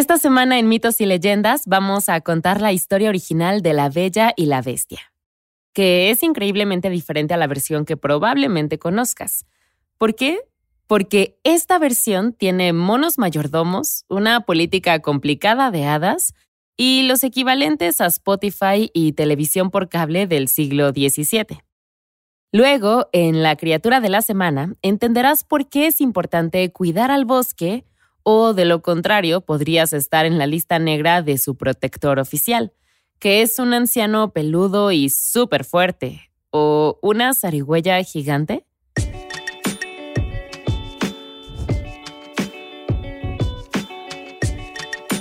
Esta semana en Mitos y Leyendas vamos a contar la historia original de La Bella y la Bestia, que es increíblemente diferente a la versión que probablemente conozcas. ¿Por qué? Porque esta versión tiene monos mayordomos, una política complicada de hadas y los equivalentes a Spotify y televisión por cable del siglo XVII. Luego, en La criatura de la semana, entenderás por qué es importante cuidar al bosque o de lo contrario podrías estar en la lista negra de su protector oficial, que es un anciano peludo y súper fuerte, o una zarigüeya gigante.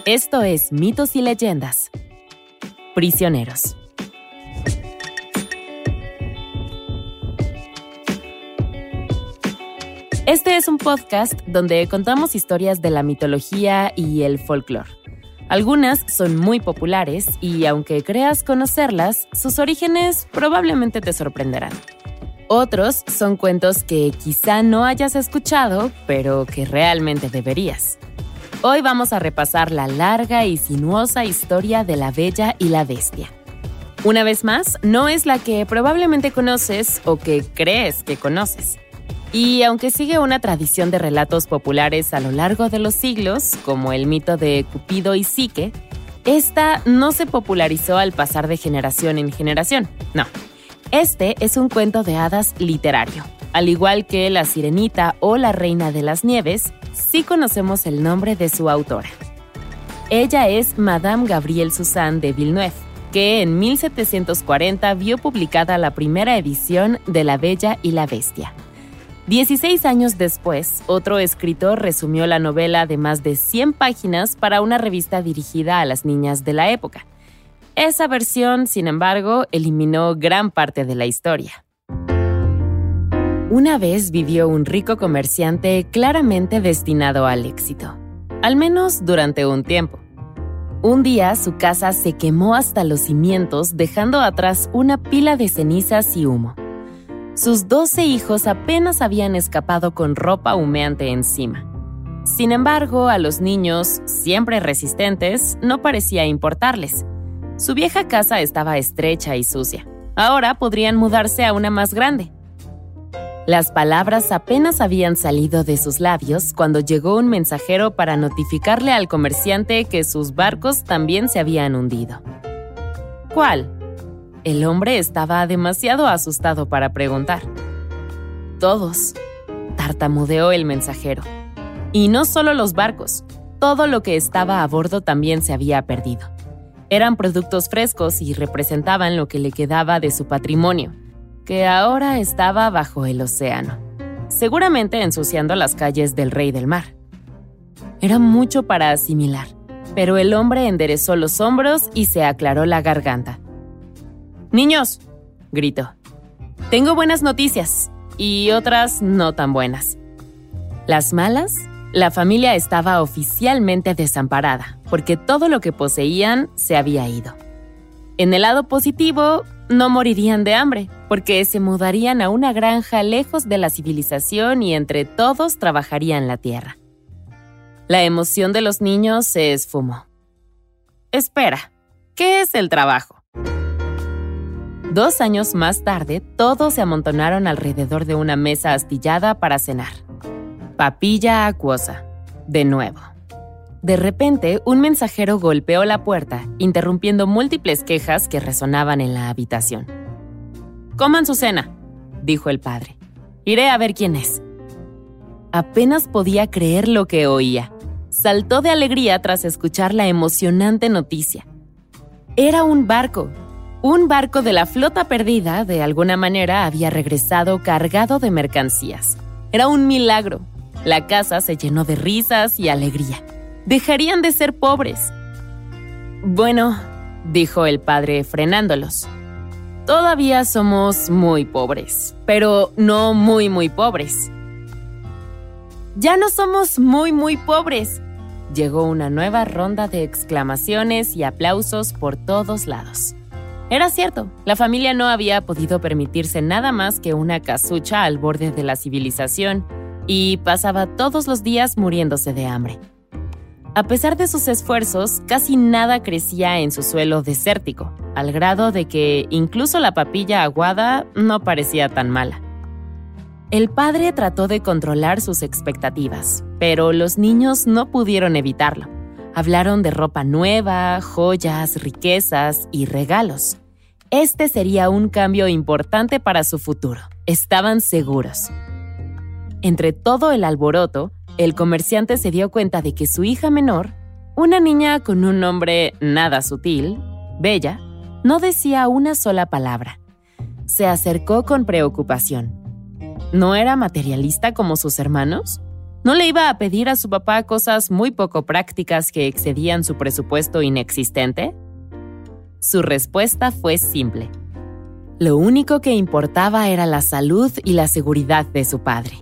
Esto es Mitos y Leyendas. Prisioneros. Este es un podcast donde contamos historias de la mitología y el folclore. Algunas son muy populares y aunque creas conocerlas, sus orígenes probablemente te sorprenderán. Otros son cuentos que quizá no hayas escuchado, pero que realmente deberías. Hoy vamos a repasar la larga y sinuosa historia de la Bella y la Bestia. Una vez más, no es la que probablemente conoces o que crees que conoces. Y aunque sigue una tradición de relatos populares a lo largo de los siglos, como el mito de Cupido y Psique, esta no se popularizó al pasar de generación en generación. No. Este es un cuento de hadas literario. Al igual que La Sirenita o La Reina de las Nieves, sí conocemos el nombre de su autora. Ella es Madame Gabrielle Suzanne de Villeneuve, que en 1740 vio publicada la primera edición de La Bella y la Bestia. 16 años después, otro escritor resumió la novela de más de 100 páginas para una revista dirigida a las niñas de la época. Esa versión, sin embargo, eliminó gran parte de la historia. Una vez vivió un rico comerciante claramente destinado al éxito, al menos durante un tiempo. Un día su casa se quemó hasta los cimientos dejando atrás una pila de cenizas y humo. Sus doce hijos apenas habían escapado con ropa humeante encima. Sin embargo, a los niños, siempre resistentes, no parecía importarles. Su vieja casa estaba estrecha y sucia. Ahora podrían mudarse a una más grande. Las palabras apenas habían salido de sus labios cuando llegó un mensajero para notificarle al comerciante que sus barcos también se habían hundido. ¿Cuál? El hombre estaba demasiado asustado para preguntar. Todos, tartamudeó el mensajero. Y no solo los barcos, todo lo que estaba a bordo también se había perdido. Eran productos frescos y representaban lo que le quedaba de su patrimonio, que ahora estaba bajo el océano, seguramente ensuciando las calles del Rey del Mar. Era mucho para asimilar, pero el hombre enderezó los hombros y se aclaró la garganta. Niños, gritó. Tengo buenas noticias y otras no tan buenas. Las malas, la familia estaba oficialmente desamparada porque todo lo que poseían se había ido. En el lado positivo, no morirían de hambre, porque se mudarían a una granja lejos de la civilización y entre todos trabajarían la tierra. La emoción de los niños se esfumó. Espera, ¿qué es el trabajo? Dos años más tarde, todos se amontonaron alrededor de una mesa astillada para cenar. Papilla acuosa. De nuevo. De repente, un mensajero golpeó la puerta, interrumpiendo múltiples quejas que resonaban en la habitación. Coman su cena, dijo el padre. Iré a ver quién es. Apenas podía creer lo que oía. Saltó de alegría tras escuchar la emocionante noticia. Era un barco, un barco de la flota perdida, de alguna manera, había regresado cargado de mercancías. Era un milagro. La casa se llenó de risas y alegría. Dejarían de ser pobres. Bueno, dijo el padre frenándolos. Todavía somos muy pobres, pero no muy, muy pobres. Ya no somos muy, muy pobres. Llegó una nueva ronda de exclamaciones y aplausos por todos lados. Era cierto, la familia no había podido permitirse nada más que una casucha al borde de la civilización y pasaba todos los días muriéndose de hambre. A pesar de sus esfuerzos, casi nada crecía en su suelo desértico, al grado de que incluso la papilla aguada no parecía tan mala. El padre trató de controlar sus expectativas, pero los niños no pudieron evitarlo. Hablaron de ropa nueva, joyas, riquezas y regalos. Este sería un cambio importante para su futuro. Estaban seguros. Entre todo el alboroto, el comerciante se dio cuenta de que su hija menor, una niña con un nombre nada sutil, Bella, no decía una sola palabra. Se acercó con preocupación. ¿No era materialista como sus hermanos? ¿No le iba a pedir a su papá cosas muy poco prácticas que excedían su presupuesto inexistente? Su respuesta fue simple. Lo único que importaba era la salud y la seguridad de su padre.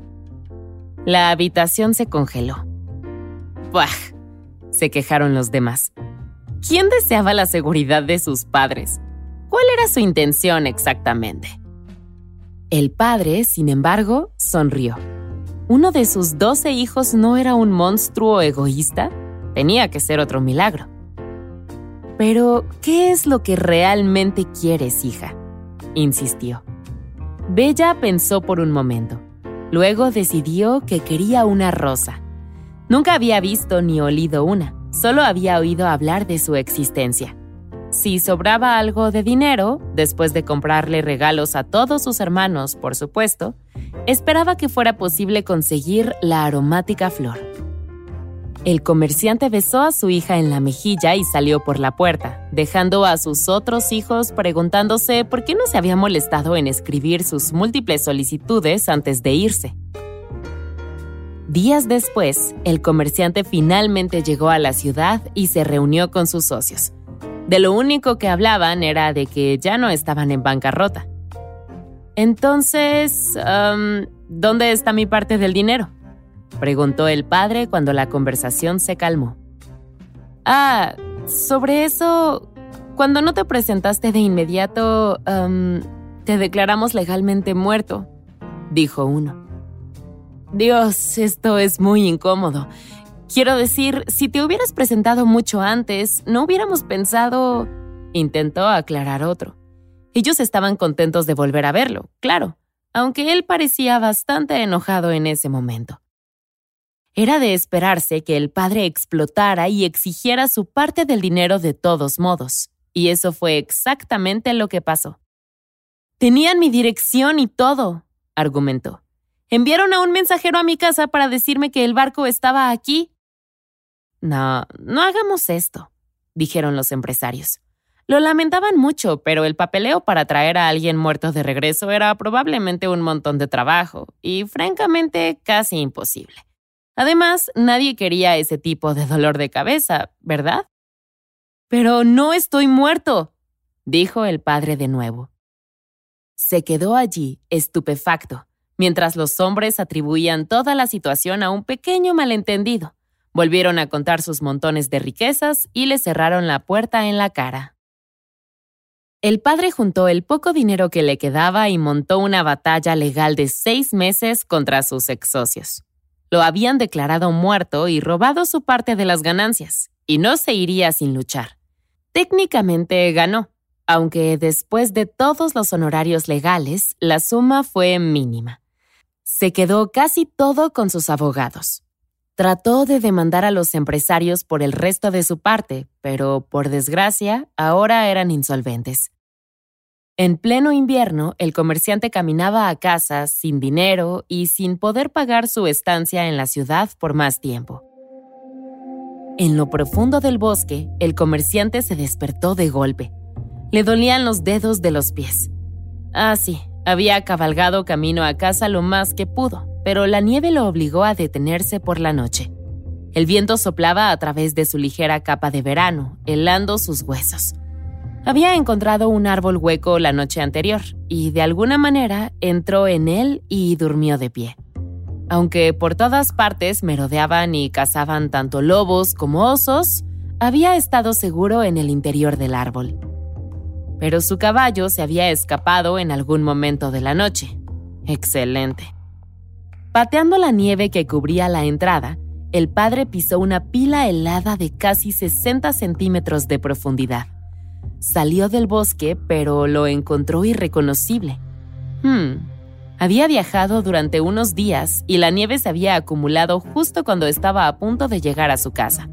La habitación se congeló. ¡Buah! se quejaron los demás. ¿Quién deseaba la seguridad de sus padres? ¿Cuál era su intención exactamente? El padre, sin embargo, sonrió. ¿Uno de sus doce hijos no era un monstruo egoísta? Tenía que ser otro milagro. Pero, ¿qué es lo que realmente quieres, hija? insistió. Bella pensó por un momento. Luego decidió que quería una rosa. Nunca había visto ni olido una, solo había oído hablar de su existencia. Si sobraba algo de dinero, después de comprarle regalos a todos sus hermanos, por supuesto, esperaba que fuera posible conseguir la aromática flor. El comerciante besó a su hija en la mejilla y salió por la puerta, dejando a sus otros hijos preguntándose por qué no se había molestado en escribir sus múltiples solicitudes antes de irse. Días después, el comerciante finalmente llegó a la ciudad y se reunió con sus socios. De lo único que hablaban era de que ya no estaban en bancarrota. Entonces, ¿dónde está mi parte del dinero? Preguntó el padre cuando la conversación se calmó. Ah, sobre eso, cuando no te presentaste de inmediato, te declaramos legalmente muerto, dijo uno. Dios, esto es muy incómodo. Quiero decir, si te hubieras presentado mucho antes, no hubiéramos pensado... intentó aclarar otro. Ellos estaban contentos de volver a verlo, claro, aunque él parecía bastante enojado en ese momento. Era de esperarse que el padre explotara y exigiera su parte del dinero de todos modos, y eso fue exactamente lo que pasó. Tenían mi dirección y todo, argumentó. Enviaron a un mensajero a mi casa para decirme que el barco estaba aquí. No, no hagamos esto, dijeron los empresarios. Lo lamentaban mucho, pero el papeleo para traer a alguien muerto de regreso era probablemente un montón de trabajo y francamente casi imposible. Además, nadie quería ese tipo de dolor de cabeza, ¿verdad? Pero no estoy muerto, dijo el padre de nuevo. Se quedó allí, estupefacto, mientras los hombres atribuían toda la situación a un pequeño malentendido. Volvieron a contar sus montones de riquezas y le cerraron la puerta en la cara. El padre juntó el poco dinero que le quedaba y montó una batalla legal de seis meses contra sus ex socios. Lo habían declarado muerto y robado su parte de las ganancias, y no se iría sin luchar. Técnicamente ganó, aunque después de todos los honorarios legales, la suma fue mínima. Se quedó casi todo con sus abogados. Trató de demandar a los empresarios por el resto de su parte, pero por desgracia, ahora eran insolventes. En pleno invierno, el comerciante caminaba a casa sin dinero y sin poder pagar su estancia en la ciudad por más tiempo. En lo profundo del bosque, el comerciante se despertó de golpe. Le dolían los dedos de los pies. Ah, sí, había cabalgado camino a casa lo más que pudo, pero la nieve lo obligó a detenerse por la noche. El viento soplaba a través de su ligera capa de verano, helando sus huesos. Había encontrado un árbol hueco la noche anterior y de alguna manera entró en él y durmió de pie. Aunque por todas partes merodeaban y cazaban tanto lobos como osos, había estado seguro en el interior del árbol. Pero su caballo se había escapado en algún momento de la noche. Excelente. Pateando la nieve que cubría la entrada, el padre pisó una pila helada de casi 60 centímetros de profundidad. Salió del bosque, pero lo encontró irreconocible. Hmm. Había viajado durante unos días y la nieve se había acumulado justo cuando estaba a punto de llegar a su casa.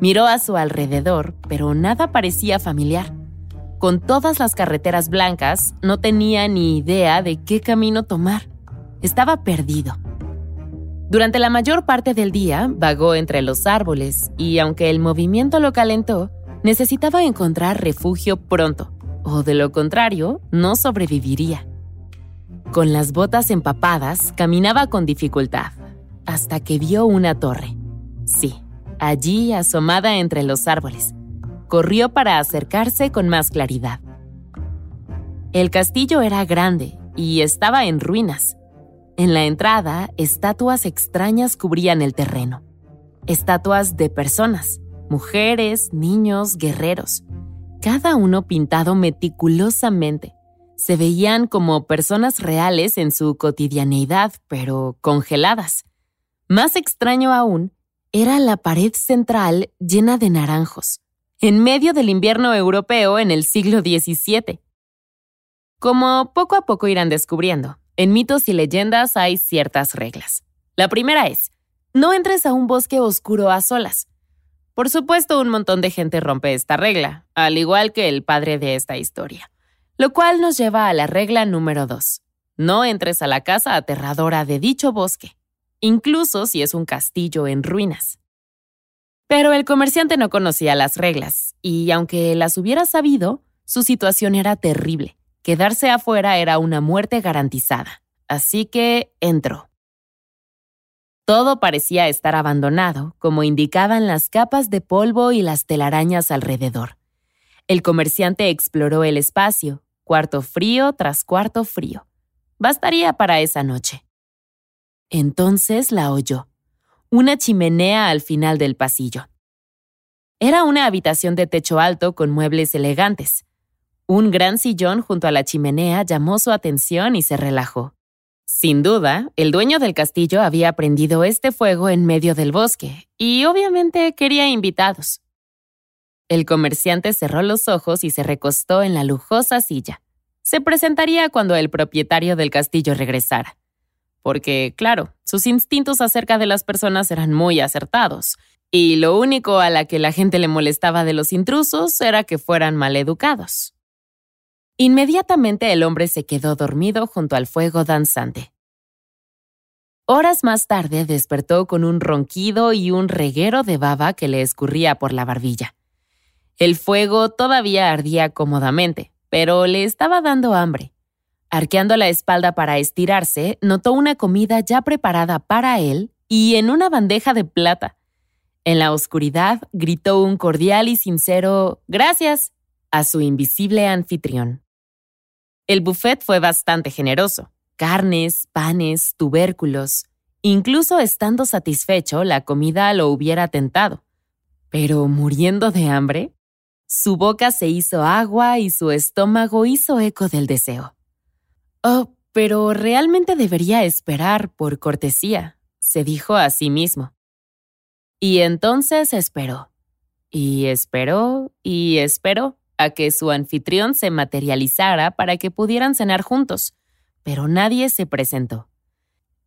Miró a su alrededor, pero nada parecía familiar. Con todas las carreteras blancas, no tenía ni idea de qué camino tomar. Estaba perdido. Durante la mayor parte del día vagó entre los árboles y aunque el movimiento lo calentó, necesitaba encontrar refugio pronto, o de lo contrario, no sobreviviría. Con las botas empapadas, caminaba con dificultad, hasta que vio una torre. Sí, allí asomada entre los árboles. Corrió para acercarse con más claridad. El castillo era grande y estaba en ruinas. En la entrada, estatuas extrañas cubrían el terreno. Estatuas de personas, mujeres, niños, guerreros, cada uno pintado meticulosamente. Se veían como personas reales en su cotidianeidad, pero congeladas. Más extraño aún, era la pared central llena de naranjos, en medio del invierno europeo en el siglo XVII. Como poco a poco irán descubriendo, en mitos y leyendas hay ciertas reglas. La primera es, no entres a un bosque oscuro a solas. Por supuesto, un montón de gente rompe esta regla, al igual que el padre de esta historia. Lo cual nos lleva a la regla número dos. No entres a la casa aterradora de dicho bosque, incluso si es un castillo en ruinas. Pero el comerciante no conocía las reglas, y aunque las hubiera sabido, su situación era terrible. Quedarse afuera era una muerte garantizada, así que entró. Todo parecía estar abandonado, como indicaban las capas de polvo y las telarañas alrededor. El comerciante exploró el espacio, cuarto frío tras cuarto frío. Bastaría para esa noche. Entonces la oyó. Una chimenea al final del pasillo. Era una habitación de techo alto con muebles elegantes. Un gran sillón junto a la chimenea llamó su atención y se relajó. Sin duda, el dueño del castillo había prendido este fuego en medio del bosque y obviamente quería invitados. El comerciante cerró los ojos y se recostó en la lujosa silla. Se presentaría cuando el propietario del castillo regresara. Porque, claro, sus instintos acerca de las personas eran muy acertados, y lo único a la que la gente le molestaba de los intrusos era que fueran maleducados. Inmediatamente el hombre se quedó dormido junto al fuego danzante. Horas más tarde despertó con un ronquido y un reguero de baba que le escurría por la barbilla. El fuego todavía ardía cómodamente, pero le estaba dando hambre. Arqueando la espalda para estirarse, notó una comida ya preparada para él y en una bandeja de plata. En la oscuridad gritó un cordial y sincero Gracias a su invisible anfitrión. El buffet fue bastante generoso. Carnes, panes, tubérculos. Incluso estando satisfecho, la comida lo hubiera tentado. Pero muriendo de hambre, su boca se hizo agua y su estómago hizo eco del deseo. Oh, pero realmente debería esperar por cortesía, se dijo a sí mismo. Y entonces esperó. Y esperó y esperó a que su anfitrión se materializara para que pudieran cenar juntos, pero nadie se presentó.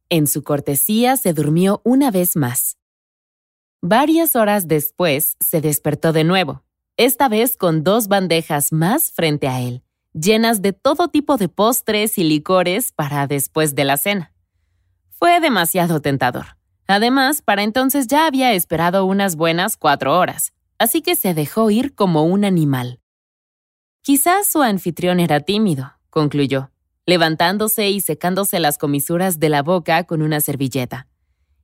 En su cortesía se durmió una vez más. Varias horas después se despertó de nuevo, esta vez con dos bandejas más frente a él, llenas de todo tipo de postres y licores para después de la cena. Fue demasiado tentador. Además, para entonces ya había esperado unas buenas cuatro horas, así que se dejó ir como un animal. Quizás su anfitrión era tímido, concluyó, levantándose y secándose las comisuras de la boca con una servilleta.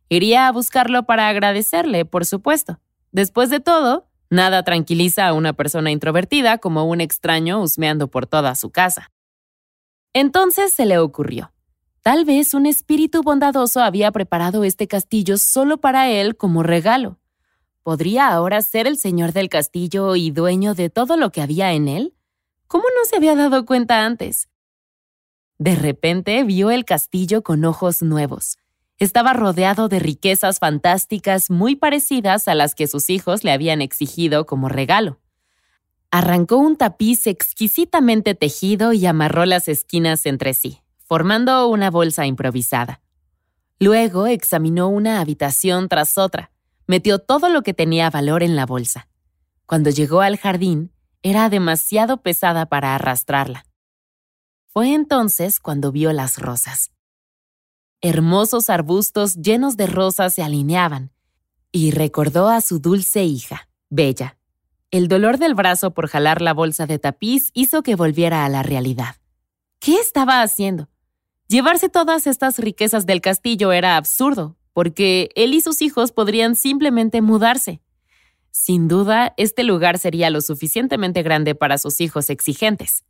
Iría a buscarlo para agradecerle, por supuesto. Después de todo, nada tranquiliza a una persona introvertida como un extraño husmeando por toda su casa. Entonces se le ocurrió. Tal vez un espíritu bondadoso había preparado este castillo solo para él como regalo. ¿Podría ahora ser el señor del castillo y dueño de todo lo que había en él? ¿Cómo no se había dado cuenta antes? De repente vio el castillo con ojos nuevos. Estaba rodeado de riquezas fantásticas muy parecidas a las que sus hijos le habían exigido como regalo. Arrancó un tapiz exquisitamente tejido y amarró las esquinas entre sí, formando una bolsa improvisada. Luego examinó una habitación tras otra, metió todo lo que tenía valor en la bolsa. Cuando llegó al jardín, era demasiado pesada para arrastrarla. Fue entonces cuando vio las rosas. Hermosos arbustos llenos de rosas se alineaban, y recordó a su dulce hija, Bella. El dolor del brazo por jalar la bolsa de tapiz hizo que volviera a la realidad. ¿Qué estaba haciendo? Llevarse todas estas riquezas del castillo era absurdo, porque él y sus hijos podrían simplemente mudarse. Sin duda, este lugar sería lo suficientemente grande para sus hijos exigentes.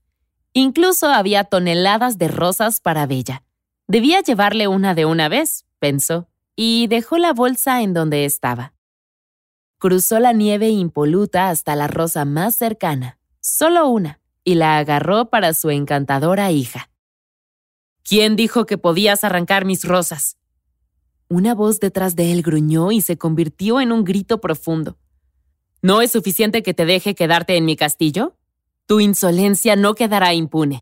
Incluso había toneladas de rosas para Bella. Debía llevarle una de una vez, pensó, y dejó la bolsa en donde estaba. Cruzó la nieve impoluta hasta la rosa más cercana, solo una, y la agarró para su encantadora hija. ¿Quién dijo que podías arrancar mis rosas? Una voz detrás de él gruñó y se convirtió en un grito profundo. ¿No es suficiente que te deje quedarte en mi castillo? Tu insolencia no quedará impune.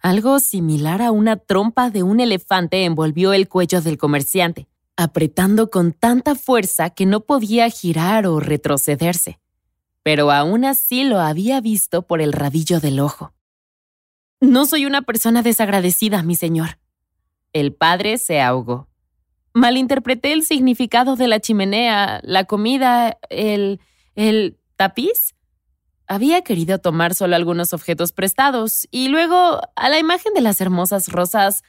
Algo similar a una trompa de un elefante envolvió el cuello del comerciante, apretando con tanta fuerza que no podía girar o retrocederse. Pero aún así lo había visto por el rabillo del ojo. No soy una persona desagradecida, mi señor. El padre se ahogó. Malinterpreté el significado de la chimenea, la comida, el... el tapiz. Había querido tomar solo algunos objetos prestados y luego a la imagen de las hermosas rosas.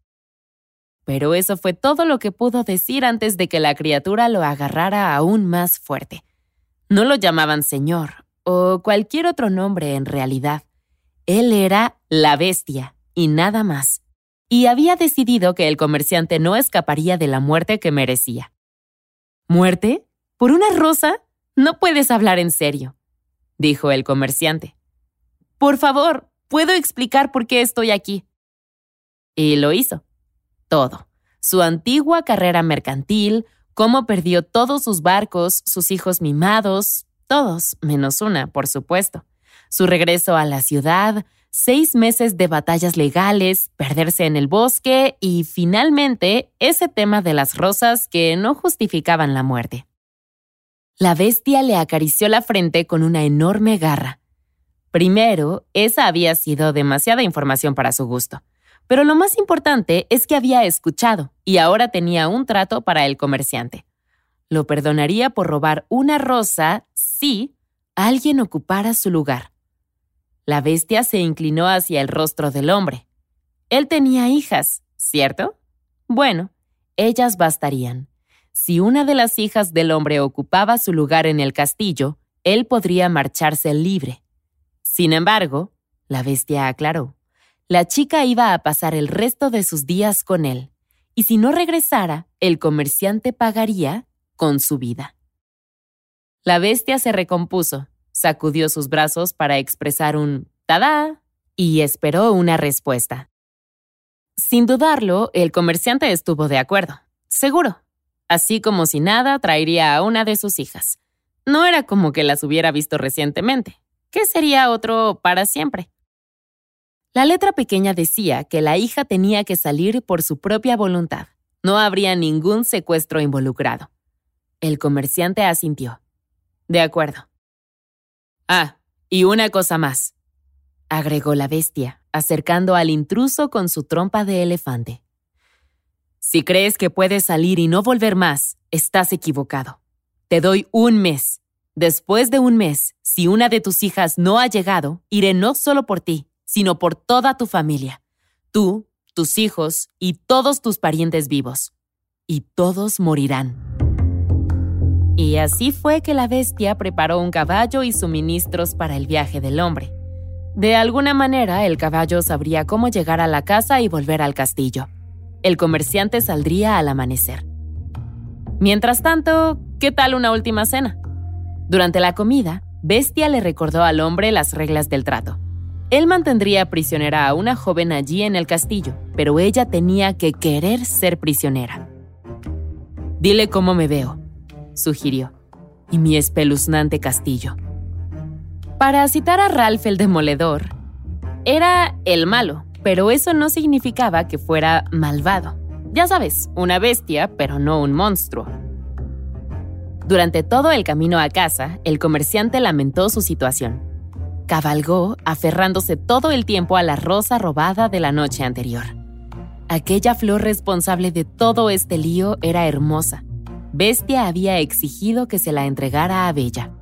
Pero eso fue todo lo que pudo decir antes de que la criatura lo agarrara aún más fuerte. No lo llamaban señor o cualquier otro nombre en realidad. Él era la bestia y nada más y había decidido que el comerciante no escaparía de la muerte que merecía. ¿Muerte? ¿Por una rosa? No puedes hablar en serio, dijo el comerciante. Por favor, puedo explicar por qué estoy aquí. Y lo hizo. Todo. Su antigua carrera mercantil, cómo perdió todos sus barcos, sus hijos mimados, todos, menos una, por supuesto. Su regreso a la ciudad, seis meses de batallas legales, perderse en el bosque y finalmente ese tema de las rosas que no justificaban la muerte. La bestia le acarició la frente con una enorme garra. Primero, esa había sido demasiada información para su gusto. Pero lo más importante es que había escuchado y ahora tenía un trato para el comerciante. Lo perdonaría por robar una rosa si alguien ocupara su lugar. La bestia se inclinó hacia el rostro del hombre. Él tenía hijas, ¿cierto? Bueno, ellas bastarían. Si una de las hijas del hombre ocupaba su lugar en el castillo, él podría marcharse libre. Sin embargo, la bestia aclaró, la chica iba a pasar el resto de sus días con él, y si no regresara, el comerciante pagaría con su vida. La bestia se recompuso sacudió sus brazos para expresar un tada y esperó una respuesta. Sin dudarlo, el comerciante estuvo de acuerdo, seguro. Así como si nada, traería a una de sus hijas. No era como que las hubiera visto recientemente, que sería otro para siempre. La letra pequeña decía que la hija tenía que salir por su propia voluntad. No habría ningún secuestro involucrado. El comerciante asintió. De acuerdo. Ah, y una cosa más, agregó la bestia, acercando al intruso con su trompa de elefante. Si crees que puedes salir y no volver más, estás equivocado. Te doy un mes. Después de un mes, si una de tus hijas no ha llegado, iré no solo por ti, sino por toda tu familia. Tú, tus hijos y todos tus parientes vivos. Y todos morirán. Y así fue que la bestia preparó un caballo y suministros para el viaje del hombre. De alguna manera, el caballo sabría cómo llegar a la casa y volver al castillo. El comerciante saldría al amanecer. Mientras tanto, ¿qué tal una última cena? Durante la comida, Bestia le recordó al hombre las reglas del trato. Él mantendría prisionera a una joven allí en el castillo, pero ella tenía que querer ser prisionera. Dile cómo me veo, sugirió, y mi espeluznante castillo. Para citar a Ralph el Demoledor, era el malo, pero eso no significaba que fuera malvado. Ya sabes, una bestia, pero no un monstruo. Durante todo el camino a casa, el comerciante lamentó su situación. Cabalgó, aferrándose todo el tiempo a la rosa robada de la noche anterior. Aquella flor responsable de todo este lío era hermosa. Bestia había exigido que se la entregara a Bella.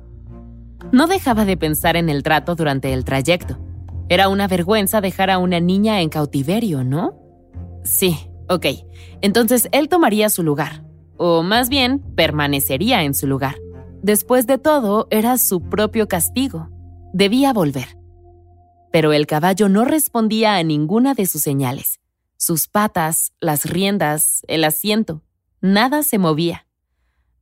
No dejaba de pensar en el trato durante el trayecto. Era una vergüenza dejar a una niña en cautiverio, ¿no? Sí, Ok, entonces él tomaría su lugar, o más bien permanecería en su lugar. Después de todo, era su propio castigo. Debía volver. Pero el caballo no respondía a ninguna de sus señales. Sus patas, las riendas, el asiento, nada se movía.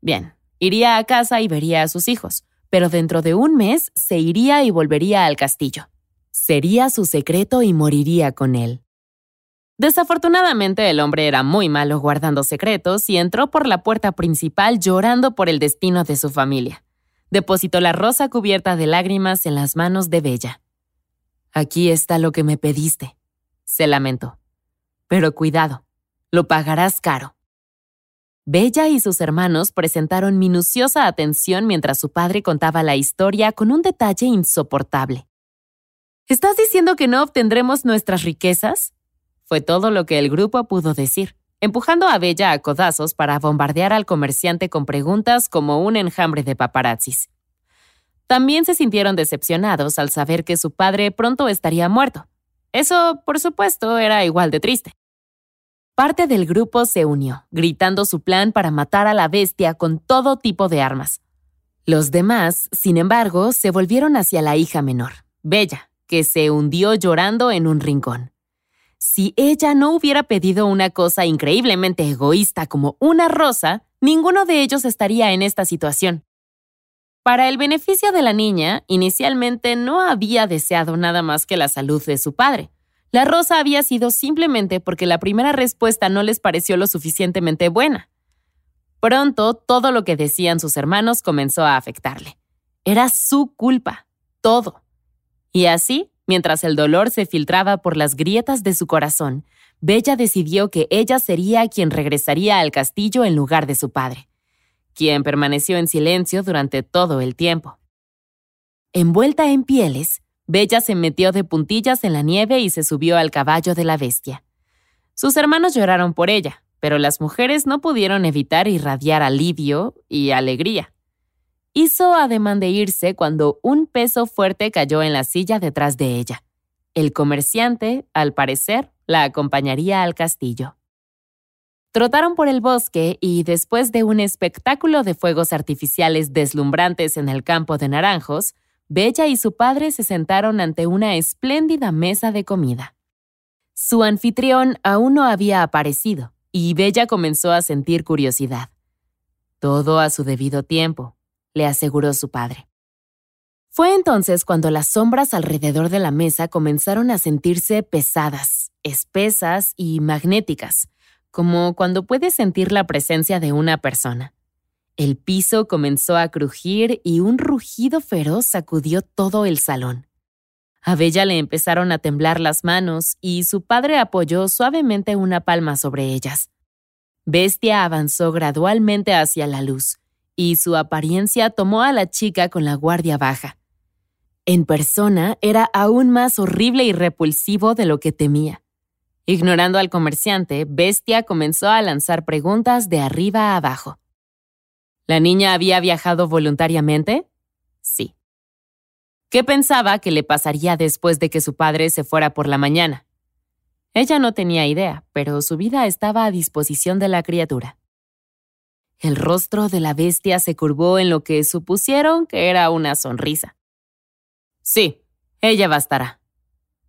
Bien, iría a casa y vería a sus hijos, pero dentro de un mes se iría y volvería al castillo. Sería su secreto y moriría con él. Desafortunadamente el hombre era muy malo guardando secretos y entró por la puerta principal llorando por el destino de su familia. Depositó la rosa cubierta de lágrimas en las manos de Bella. Aquí está lo que me pediste, se lamentó. Pero cuidado, lo pagarás caro. Bella y sus hermanos presentaron minuciosa atención mientras su padre contaba la historia con un detalle insoportable. ¿Estás diciendo que no obtendremos nuestras riquezas? Fue todo lo que el grupo pudo decir, empujando a Bella a codazos para bombardear al comerciante con preguntas como un enjambre de paparazzis. También se sintieron decepcionados al saber que su padre pronto estaría muerto. Eso, por supuesto, era igual de triste. Parte del grupo se unió, gritando su plan para matar a la bestia con todo tipo de armas. Los demás, sin embargo, se volvieron hacia la hija menor, Bella, que se hundió llorando en un rincón. Si ella no hubiera pedido una cosa increíblemente egoísta como una rosa, ninguno de ellos estaría en esta situación. Para el beneficio de la niña, inicialmente no había deseado nada más que la salud de su padre. La rosa había sido simplemente porque la primera respuesta no les pareció lo suficientemente buena. Pronto, todo lo que decían sus hermanos comenzó a afectarle. Era su culpa, todo. Y así, Mientras el dolor se filtraba por las grietas de su corazón, Bella decidió que ella sería quien regresaría al castillo en lugar de su padre, quien permaneció en silencio durante todo el tiempo. Envuelta en pieles, Bella se metió de puntillas en la nieve y se subió al caballo de la bestia. Sus hermanos lloraron por ella, pero las mujeres no pudieron evitar irradiar alivio y alegría. Hizo ademán de irse cuando un peso fuerte cayó en la silla detrás de ella. El comerciante, al parecer, la acompañaría al castillo. Trotaron por el bosque y después de un espectáculo de fuegos artificiales deslumbrantes en el campo de naranjos, Bella y su padre se sentaron ante una espléndida mesa de comida. Su anfitrión aún no había aparecido, y Bella comenzó a sentir curiosidad. Todo a su debido tiempo, le aseguró su padre. Fue entonces cuando las sombras alrededor de la mesa comenzaron a sentirse pesadas, espesas y magnéticas, como cuando puedes sentir la presencia de una persona. El piso comenzó a crujir y un rugido feroz sacudió todo el salón. A Bella le empezaron a temblar las manos y su padre apoyó suavemente una palma sobre ellas. Bestia avanzó gradualmente hacia la luz, y su apariencia tomó a la chica con la guardia baja. En persona era aún más horrible y repulsivo de lo que temía. Ignorando al comerciante, Bestia comenzó a lanzar preguntas de arriba a abajo. ¿La niña había viajado voluntariamente? Sí. ¿Qué pensaba que le pasaría después de que su padre se fuera por la mañana? Ella no tenía idea, pero su vida estaba a disposición de la criatura. El rostro de la bestia se curvó en lo que supusieron que era una sonrisa. Sí, ella bastará,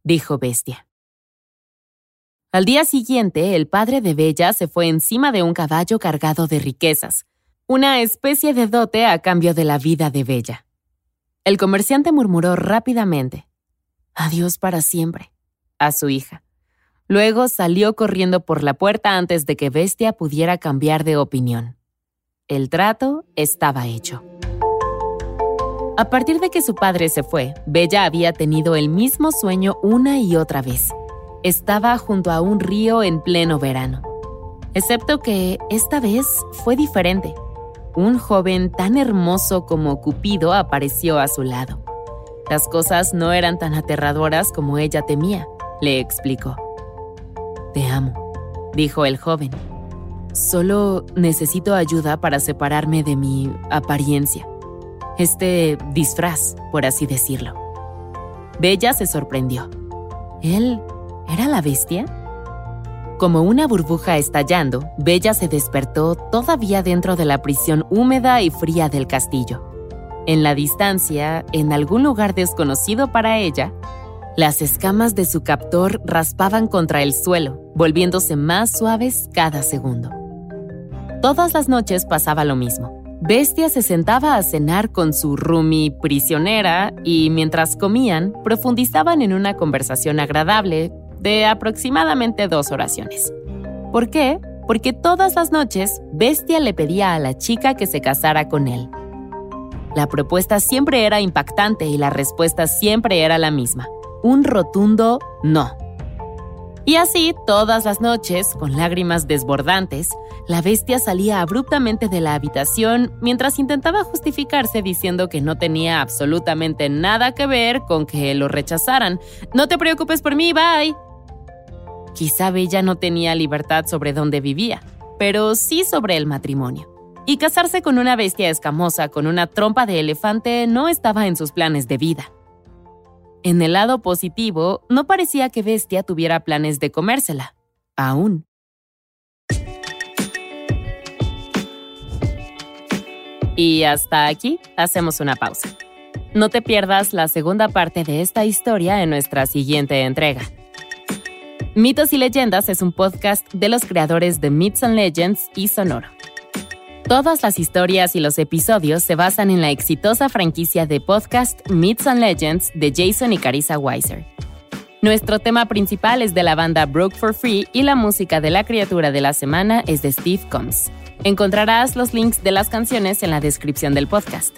dijo Bestia. Al día siguiente, el padre de Bella se fue encima de un caballo cargado de riquezas, una especie de dote a cambio de la vida de Bella. El comerciante murmuró rápidamente, Adiós para siempre, a su hija. Luego salió corriendo por la puerta antes de que Bestia pudiera cambiar de opinión. el trato estaba hecho. A partir de que su padre se fue, Bella había tenido el mismo sueño una y otra vez. Estaba junto a un río en pleno verano. Excepto que esta vez fue diferente. Un joven tan hermoso como Cupido apareció a su lado. Las cosas no eran tan aterradoras como ella temía, le explicó. Te amo, dijo el joven. Solo necesito ayuda para separarme de mi apariencia este disfraz, por así decirlo. Bella se sorprendió. ¿Él era la bestia? Como una burbuja estallando, Bella se despertó todavía dentro de la prisión húmeda y fría del castillo. En la distancia, en algún lugar desconocido para ella, las escamas de su captor raspaban contra el suelo, volviéndose más suaves cada segundo. Todas las noches pasaba lo mismo. Bestia se sentaba a cenar con su Rumi prisionera y mientras comían profundizaban en una conversación agradable de aproximadamente dos oraciones. ¿Por qué? Porque todas las noches Bestia le pedía a la chica que se casara con él. La propuesta siempre era impactante y la respuesta siempre era la misma, un rotundo no. Y así, todas las noches, con lágrimas desbordantes, la bestia salía abruptamente de la habitación mientras intentaba justificarse diciendo que no tenía absolutamente nada que ver con que lo rechazaran. No te preocupes por mí, bye. Quizá Bella no tenía libertad sobre dónde vivía, pero sí sobre el matrimonio. Y casarse con una bestia escamosa con una trompa de elefante no estaba en sus planes de vida. En el lado positivo, no parecía que Bestia tuviera planes de comérsela. Aún. Y hasta aquí hacemos una pausa. No te pierdas la segunda parte de esta historia en nuestra siguiente entrega. Mitos y Leyendas es un podcast de los creadores de Myths and Legends y Sonoro. Todas las historias y los episodios se basan en la exitosa franquicia de podcast Myths and Legends de Jason y Carissa Weiser. Nuestro tema principal es de la banda Broke for Free y la música de la criatura de la semana es de Steve Combs. Encontrarás los links de las canciones en la descripción del podcast.